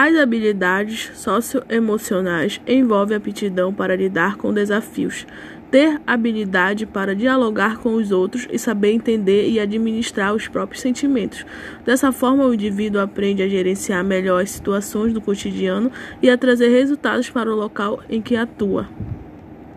As habilidades socioemocionais envolvem aptidão para lidar com desafios, ter habilidade para dialogar com os outros e saber entender e administrar os próprios sentimentos. Dessa forma, o indivíduo aprende a gerenciar melhor as situações do cotidiano e a trazer resultados para o local em que atua.